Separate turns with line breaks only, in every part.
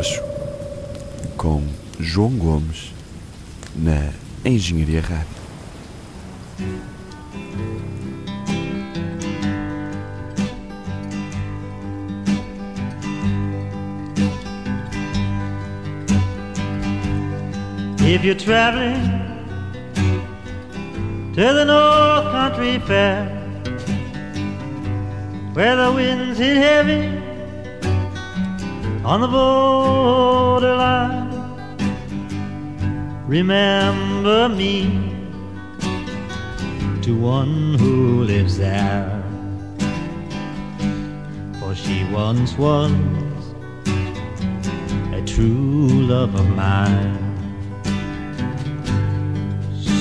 Amocho com João Gomes na Engenharia Rádio.
If you're traveling to the North Country Fair, where the winds hit heavy on the borderline, remember me to one who lives there. For she once was a true love of mine.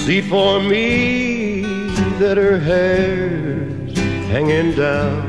See for me that her hair's hanging down.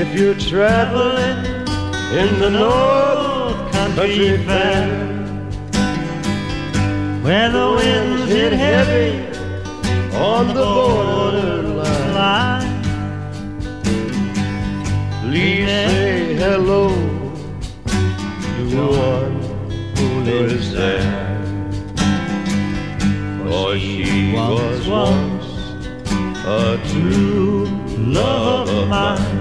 If you're traveling in the North Country Fair,
where the winds hit heavy
on the borderline,
line,
please say hello to one who lives there. For she was once a true love of mine.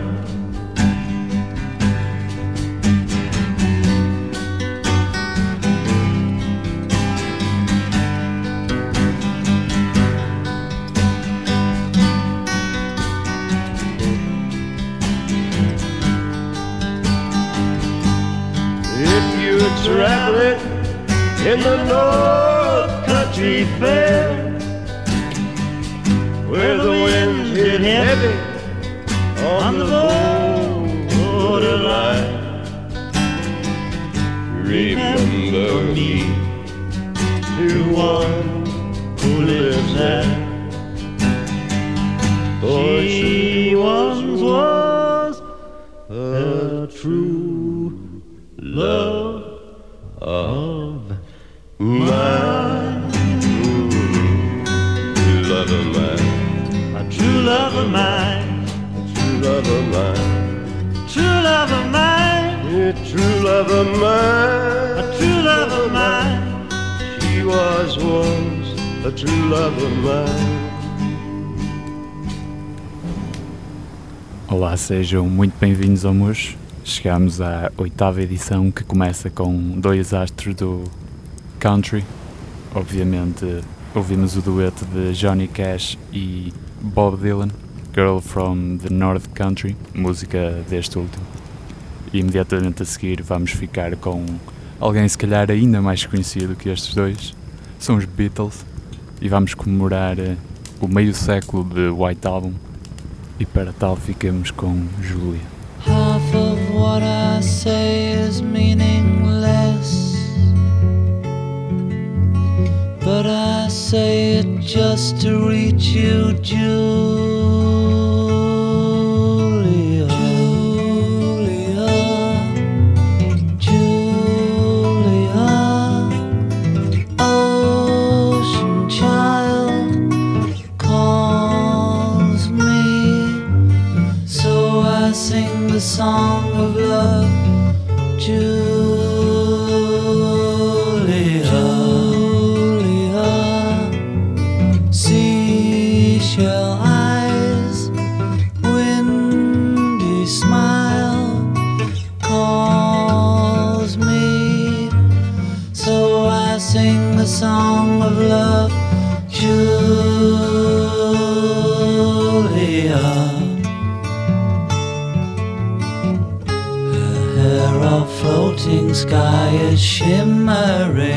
Traveling in the North Country Fair, where the winds hit heavy on the borderline, remember me to one who lives there. For she once was a true love love of mine.
true love of mine,
Yeah, true love of mine.
a true love of mine.
She was once a true love of mine.
Olá, sejam muito bem-vindos ao Mocho. Chegamos à oitava edição que começa com dois astros do country. Obviamente, ouvimos o dueto de Johnny Cash e Bob Dylan, Girl from the North Country, música deste último. E imediatamente a seguir vamos ficar com alguém se calhar ainda mais conhecido que estes dois. São os Beatles e vamos comemorar eh, o meio século de White Album e para tal ficamos com Julia.
Half of what I say is meaningless. But I say it just to reach you, Julia. Shimmering,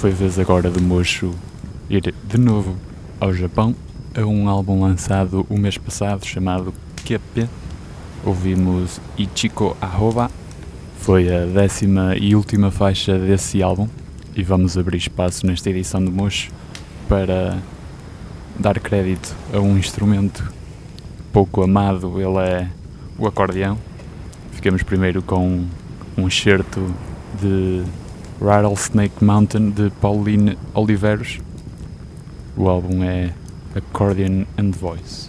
Foi vez agora do Mocho ir de novo ao Japão a um álbum lançado o mês passado chamado QP. Ouvimos Ichiko Ahoba, foi a décima e última faixa desse álbum e vamos abrir espaço nesta edição do Mocho para dar crédito a um instrumento pouco amado, ele é o acordeão. Ficamos primeiro com um excerto de Rattlesnake Mountain de Pauline Oliveros. O álbum é Accordion and Voice.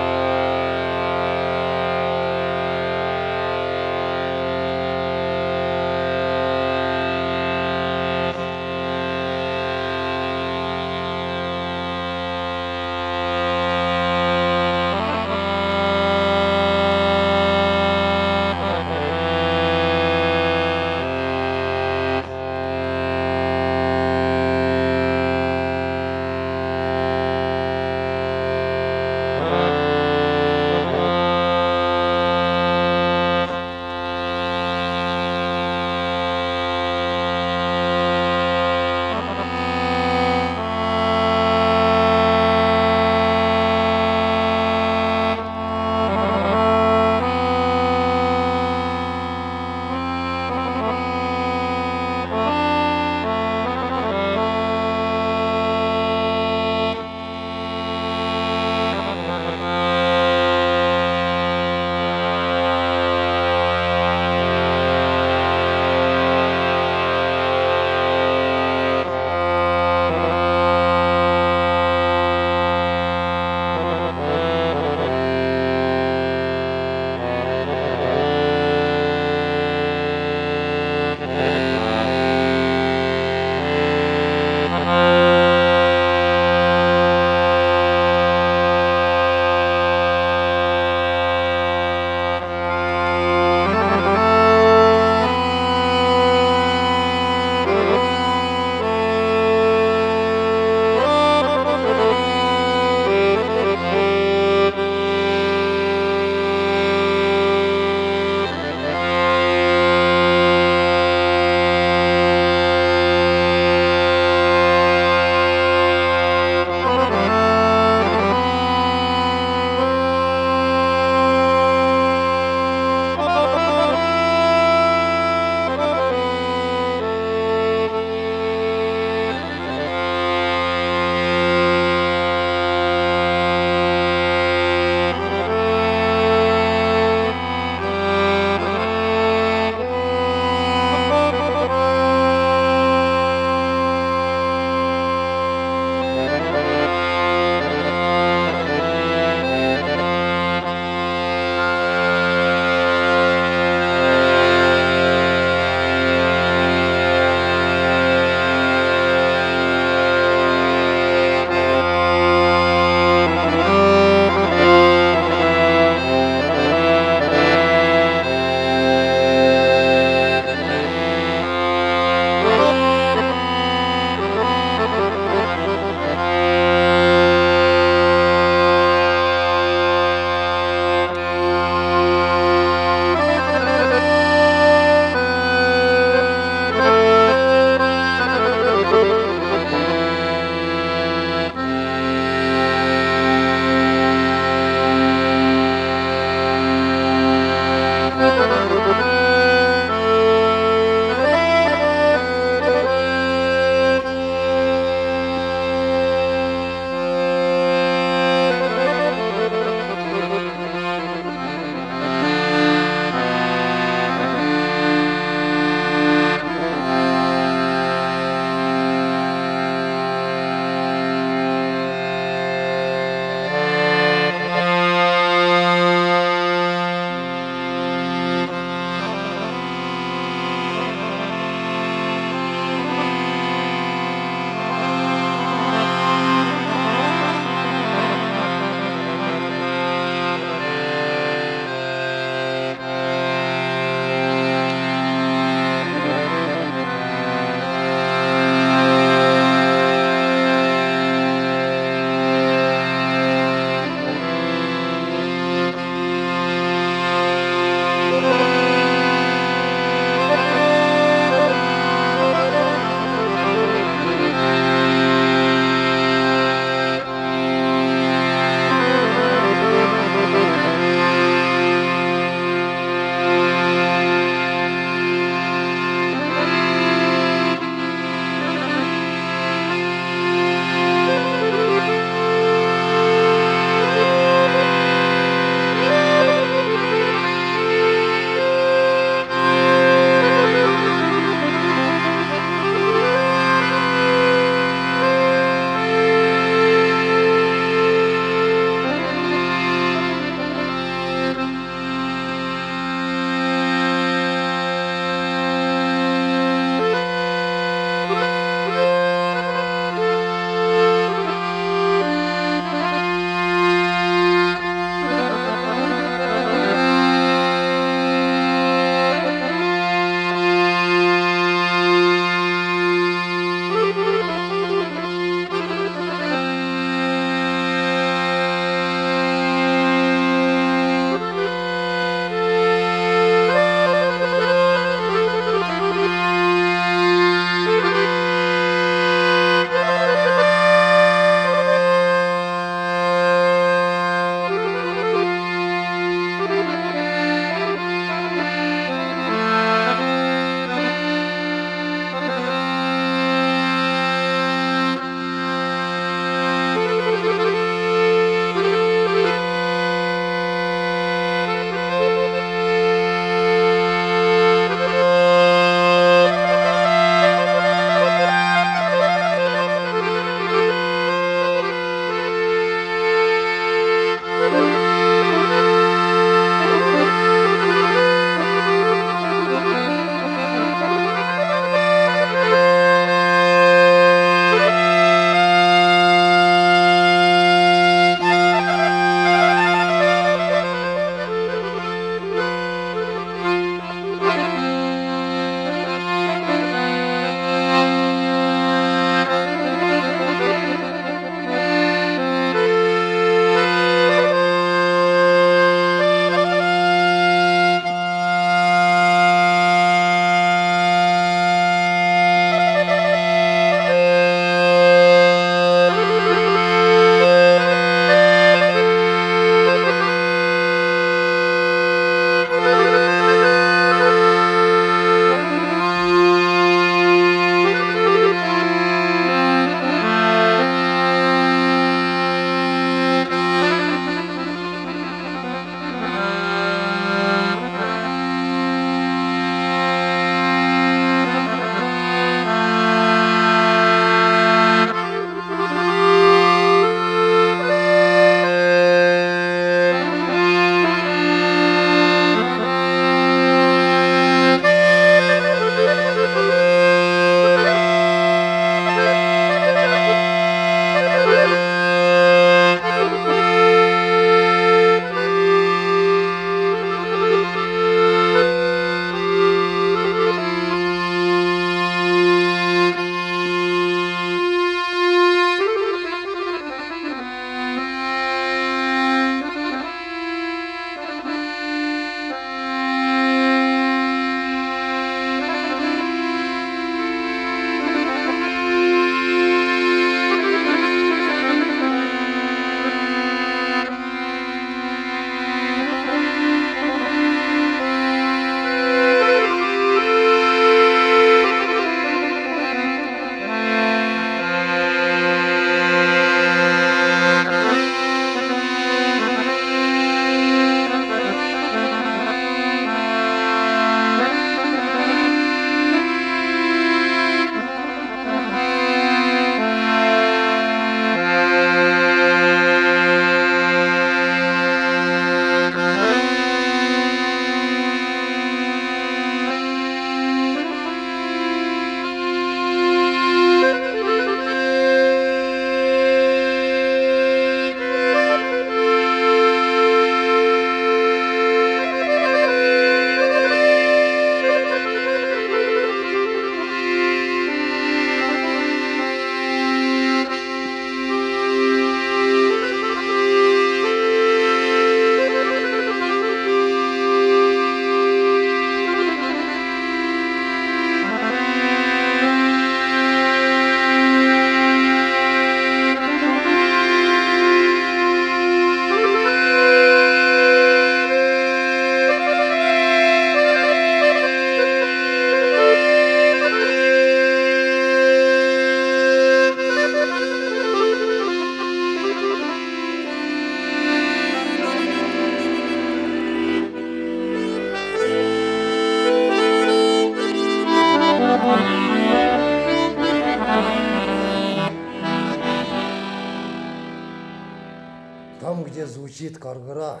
Там, где звучит каргара,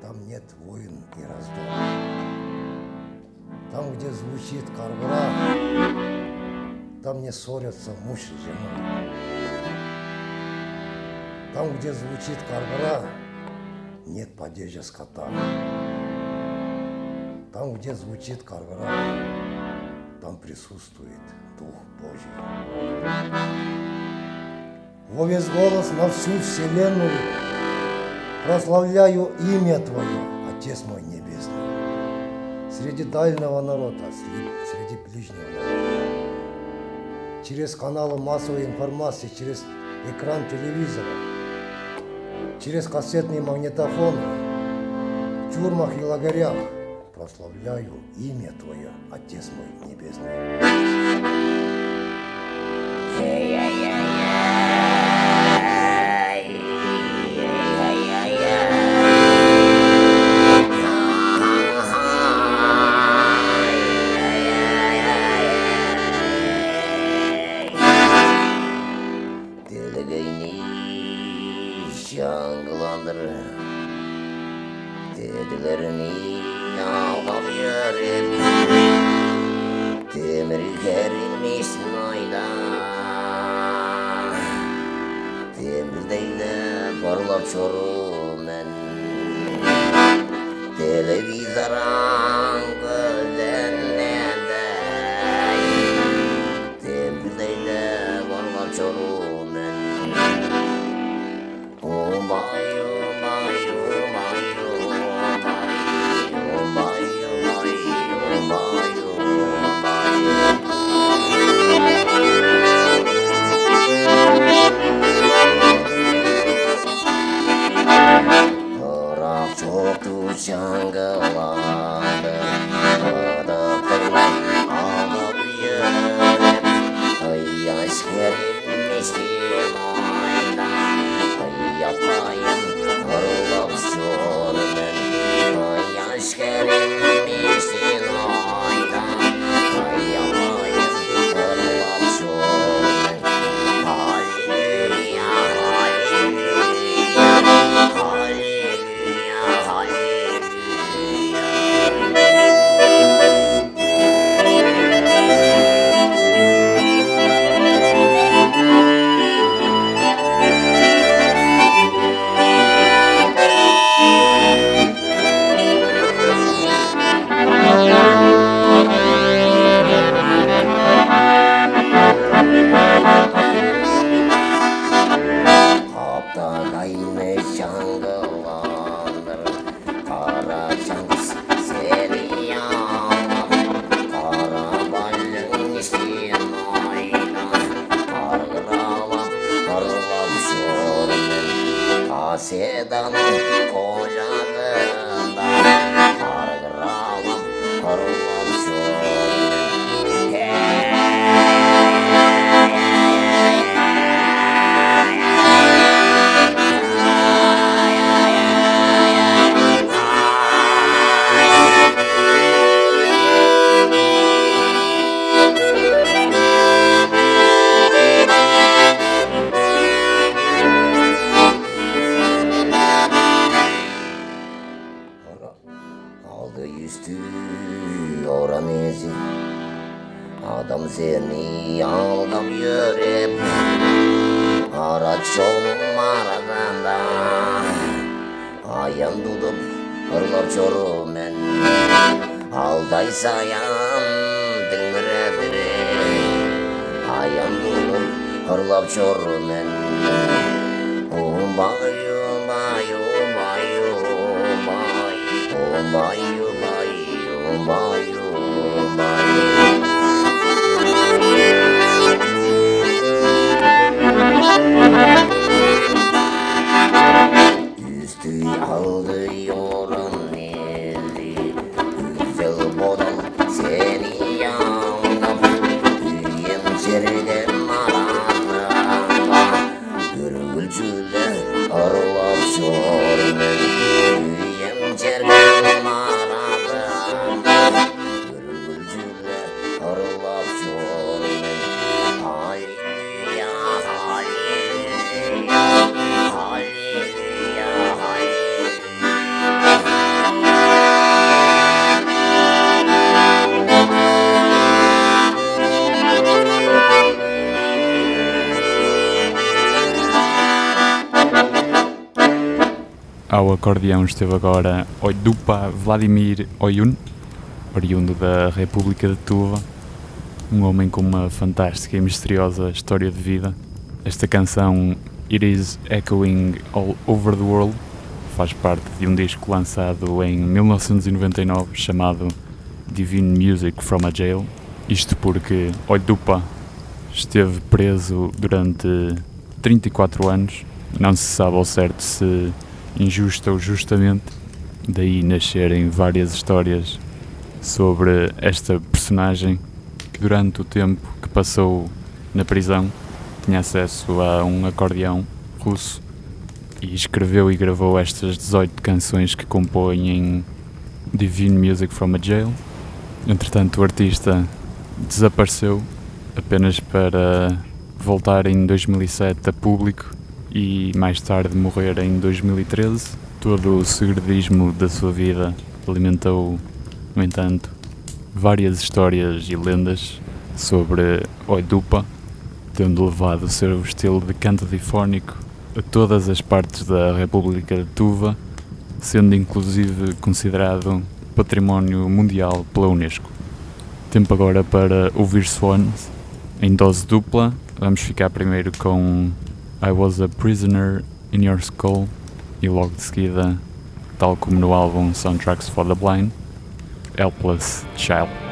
там нет войн и раздор. Там, где звучит каргара, там не ссорятся муж и жена. Там, где звучит каргара, нет падежа скота. Там, где звучит каргара, там присутствует Дух Божий. Во весь голос на всю вселенную прославляю имя Твое, Отец мой Небесный, среди дальнего народа, среди, ближнего народа, через каналы массовой информации, через экран телевизора, через кассетный магнитофон, в тюрьмах и лагерях прославляю имя Твое, Отец мой Небесный.
Delegayni
chorro. Acordeão esteve agora Oidupa Vladimir Oyun, oriundo da República de Tuva, um homem com uma fantástica e misteriosa história de vida. Esta canção It Is Echoing All Over the World faz parte de um disco lançado em 1999 chamado Divine Music from a Jail. Isto porque Oidupa esteve preso durante 34 anos, não se sabe ao certo se injusta ou justamente, daí nascerem várias histórias sobre esta personagem que durante o tempo que passou na prisão tinha acesso a um acordeão russo e escreveu e gravou estas 18 canções que compõem Divine Music from a Jail. Entretanto, o artista desapareceu apenas para voltar em 2007 a público e mais tarde morrer em 2013. Todo o segredismo da sua vida alimentou, no entanto, várias histórias e lendas sobre Oidupa, tendo levado o seu estilo de canto difónico a todas as partes da República de Tuva, sendo inclusive considerado património mundial pela Unesco. Tempo agora para ouvir Swans em dose dupla. Vamos ficar primeiro com I Was a Prisoner in Your Skull e logo de seguida, tal como no álbum Soundtracks for the Blind, Helpless Child.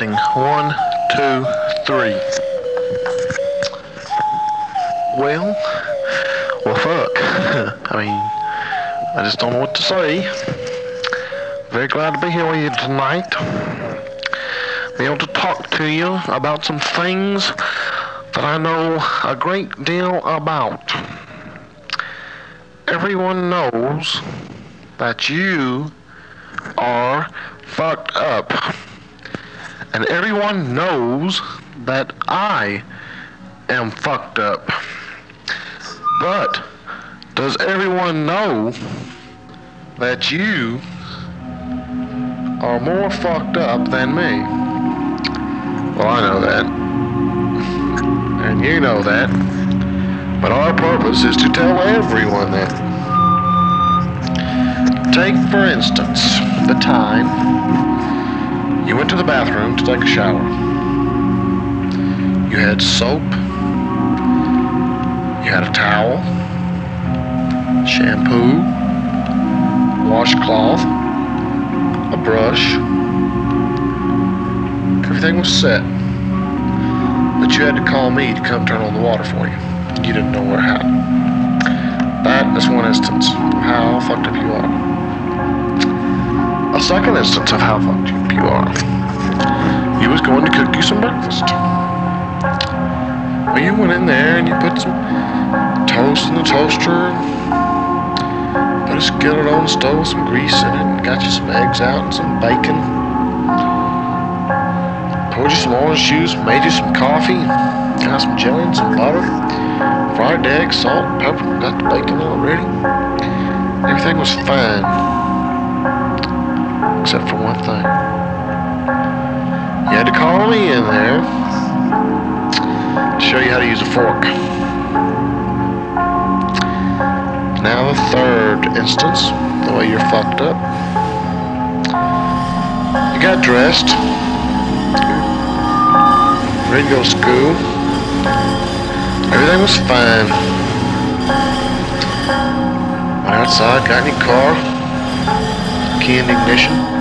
Testing one, two, three. Well, well, fuck. I mean, I just don't know what to say. Very glad to be here with you tonight. Be able to talk to you about some things that I know a great deal about. Everyone knows that you are fucked up. And everyone knows that I am fucked up. But does everyone know that you are more fucked up than me? Well, I know that. And you know that. But our purpose is to tell everyone that. Take, for instance, the time you went to the bathroom to take a shower. You had soap. You had a towel, shampoo, washcloth, a brush. Everything was set. But you had to call me to come turn on the water for you. You didn't know where how. That is one instance of how fucked up you are. A second instance of how fucked up you are. He was going to cook you some breakfast. Well, you went in there and you put some toast in the toaster, put a skillet on stove, some grease in it, and got you some eggs out and some bacon. Poured you some orange juice, made you some coffee, got some jelly and some butter, fried eggs, salt, pepper, got the bacon all ready. Everything was fine, except for one thing. You had to call me in there to show you how to use a fork. Now the third instance, the way you're fucked up. You got dressed, ready to go to school. Everything was fine. Went outside, got in your car, key in ignition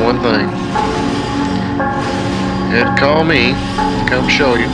one thing. And call me, come show you.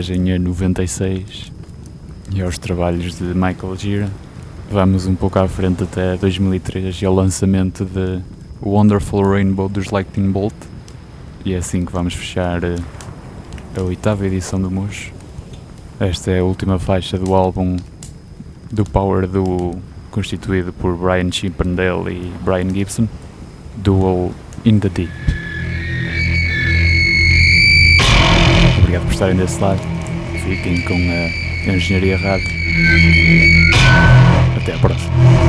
Viagem a 96 e aos trabalhos de Michael Gira, vamos um pouco à frente até 2003 e ao lançamento de Wonderful Rainbow dos Lightning Bolt. E é assim que vamos fechar eh, a oitava edição do Mush. Esta é a última faixa do álbum do Power Duo constituído por Brian Chippendale e Brian Gibson, Duo In The Deep. Obrigado por estarem desse lado. Fiquem com a Engenharia Rádio. Até à próxima.